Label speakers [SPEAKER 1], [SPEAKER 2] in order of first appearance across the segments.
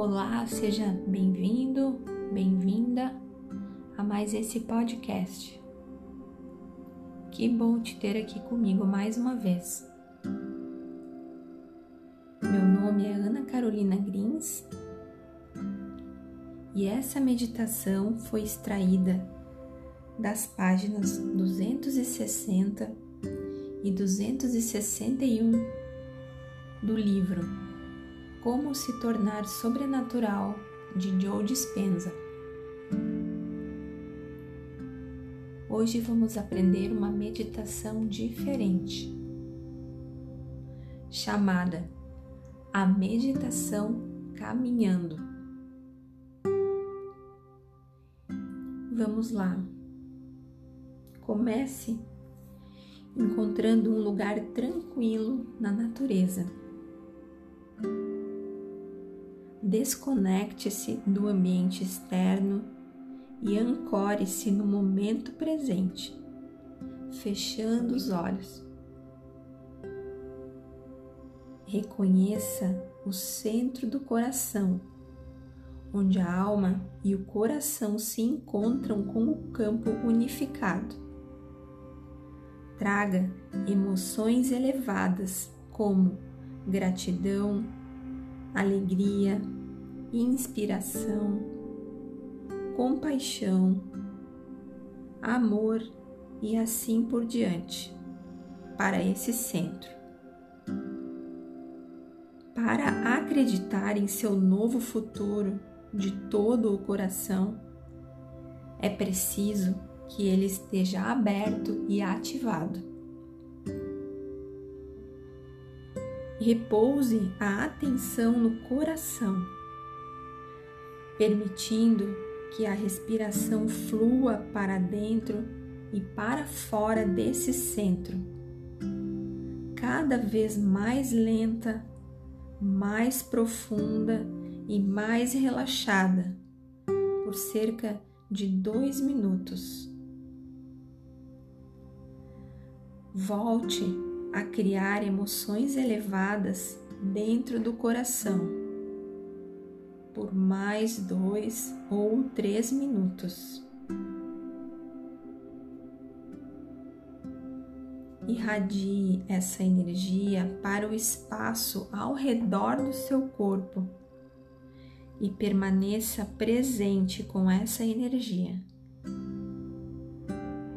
[SPEAKER 1] Olá, seja bem-vindo, bem-vinda a mais esse podcast. Que bom te ter aqui comigo mais uma vez. Meu nome é Ana Carolina Grins e essa meditação foi extraída das páginas 260 e 261 do livro como se tornar sobrenatural de Joe Dispenza. Hoje vamos aprender uma meditação diferente, chamada a meditação caminhando. Vamos lá. Comece encontrando um lugar tranquilo na natureza desconecte-se do ambiente externo e ancore-se no momento presente, fechando os olhos. Reconheça o centro do coração, onde a alma e o coração se encontram com o campo unificado. Traga emoções elevadas como gratidão, alegria, inspiração, compaixão, amor e assim por diante para esse centro. Para acreditar em seu novo futuro de todo o coração, é preciso que ele esteja aberto e ativado. Repouse a atenção no coração permitindo que a respiração flua para dentro e para fora desse centro, cada vez mais lenta, mais profunda e mais relaxada, por cerca de dois minutos. Volte a criar emoções elevadas dentro do coração por mais dois ou três minutos. Irradie essa energia para o espaço ao redor do seu corpo e permaneça presente com essa energia.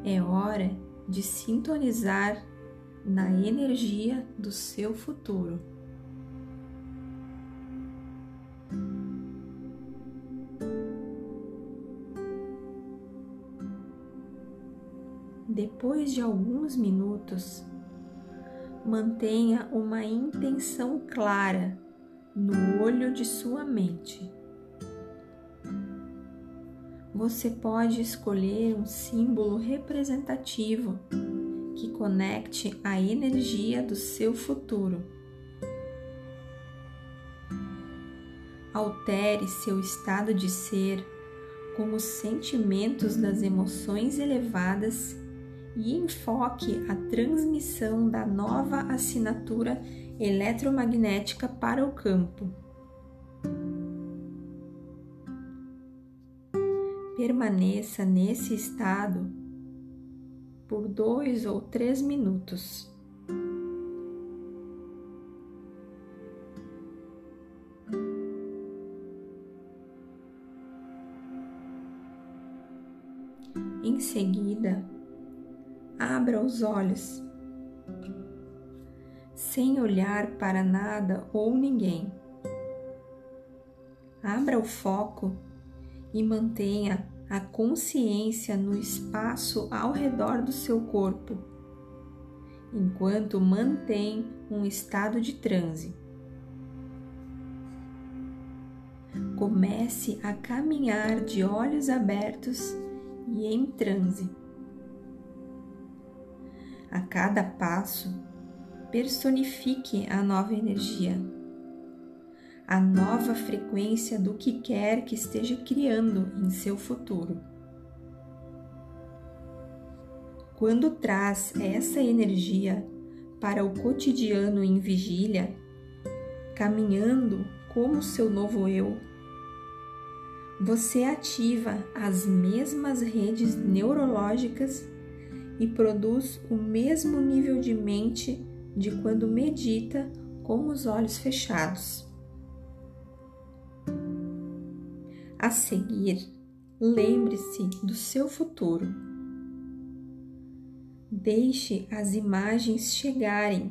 [SPEAKER 1] É hora de sintonizar na energia do seu futuro. Depois de alguns minutos, mantenha uma intenção clara no olho de sua mente. Você pode escolher um símbolo representativo que conecte a energia do seu futuro. Altere seu estado de ser com os sentimentos das emoções elevadas e enfoque a transmissão da nova assinatura eletromagnética para o campo. Permaneça nesse estado por dois ou três minutos. Em seguida, abra os olhos, sem olhar para nada ou ninguém. Abra o foco e mantenha a consciência no espaço ao redor do seu corpo, enquanto mantém um estado de transe. Comece a caminhar de olhos abertos e em transe. A cada passo, personifique a nova energia, a nova frequência do que quer que esteja criando em seu futuro. Quando traz essa energia para o cotidiano em vigília, caminhando como seu novo eu, você ativa as mesmas redes neurológicas e produz o mesmo nível de mente de quando medita com os olhos fechados. A seguir, lembre-se do seu futuro. Deixe as imagens chegarem,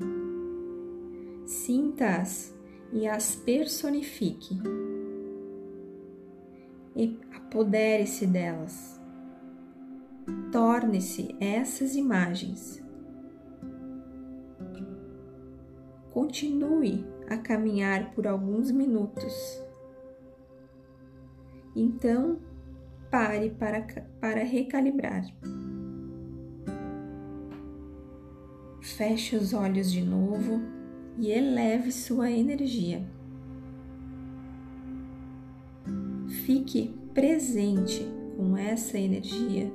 [SPEAKER 1] sinta-as e as personifique. E apodere-se delas. Torne-se essas imagens. Continue a caminhar por alguns minutos. Então, pare para, para recalibrar. Feche os olhos de novo e eleve sua energia. Fique presente com essa energia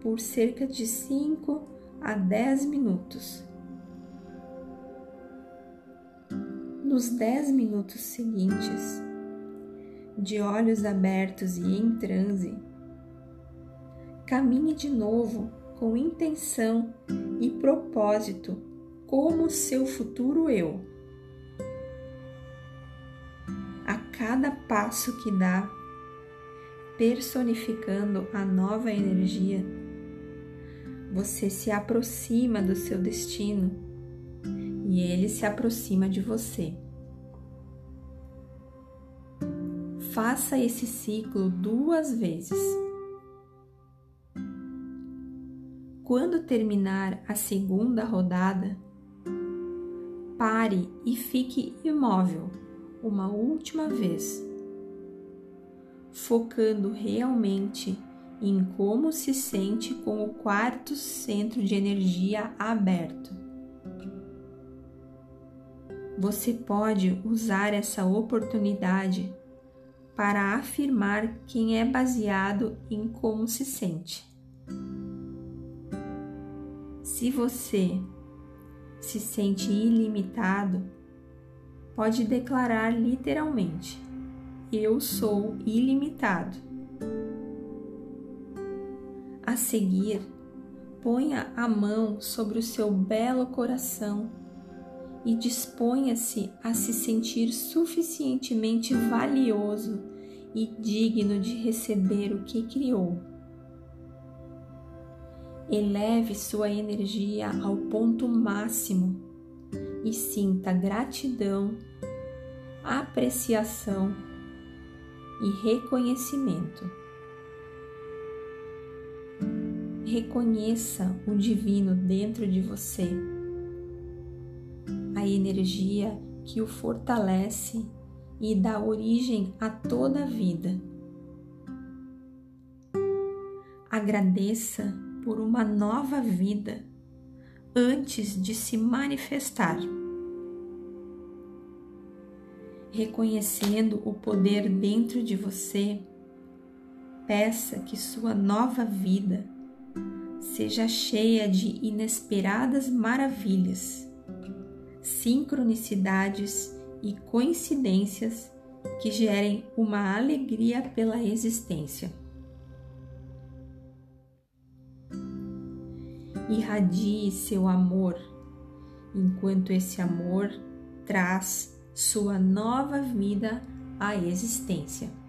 [SPEAKER 1] por cerca de 5 a 10 minutos. Nos 10 minutos seguintes, de olhos abertos e em transe, caminhe de novo com intenção e propósito como seu futuro eu. A cada passo que dá, personificando a nova energia, você se aproxima do seu destino e ele se aproxima de você. Faça esse ciclo duas vezes. Quando terminar a segunda rodada, pare e fique imóvel uma última vez, focando realmente em como se sente com o quarto centro de energia aberto. Você pode usar essa oportunidade para afirmar quem é baseado em como se sente. Se você se sente ilimitado, pode declarar literalmente: Eu sou ilimitado. A seguir, ponha a mão sobre o seu belo coração e disponha-se a se sentir suficientemente valioso e digno de receber o que criou. Eleve sua energia ao ponto máximo e sinta gratidão, apreciação e reconhecimento. Reconheça o divino dentro de você a energia que o fortalece e dá origem a toda a vida. Agradeça por uma nova vida antes de se manifestar. Reconhecendo o poder dentro de você, peça que sua nova vida seja cheia de inesperadas maravilhas sincronicidades e coincidências que gerem uma alegria pela existência. Irradie seu amor, enquanto esse amor traz sua nova vida à existência.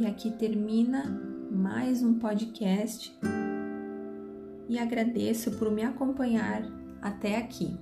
[SPEAKER 1] E aqui termina mais um podcast e agradeço por me acompanhar até aqui.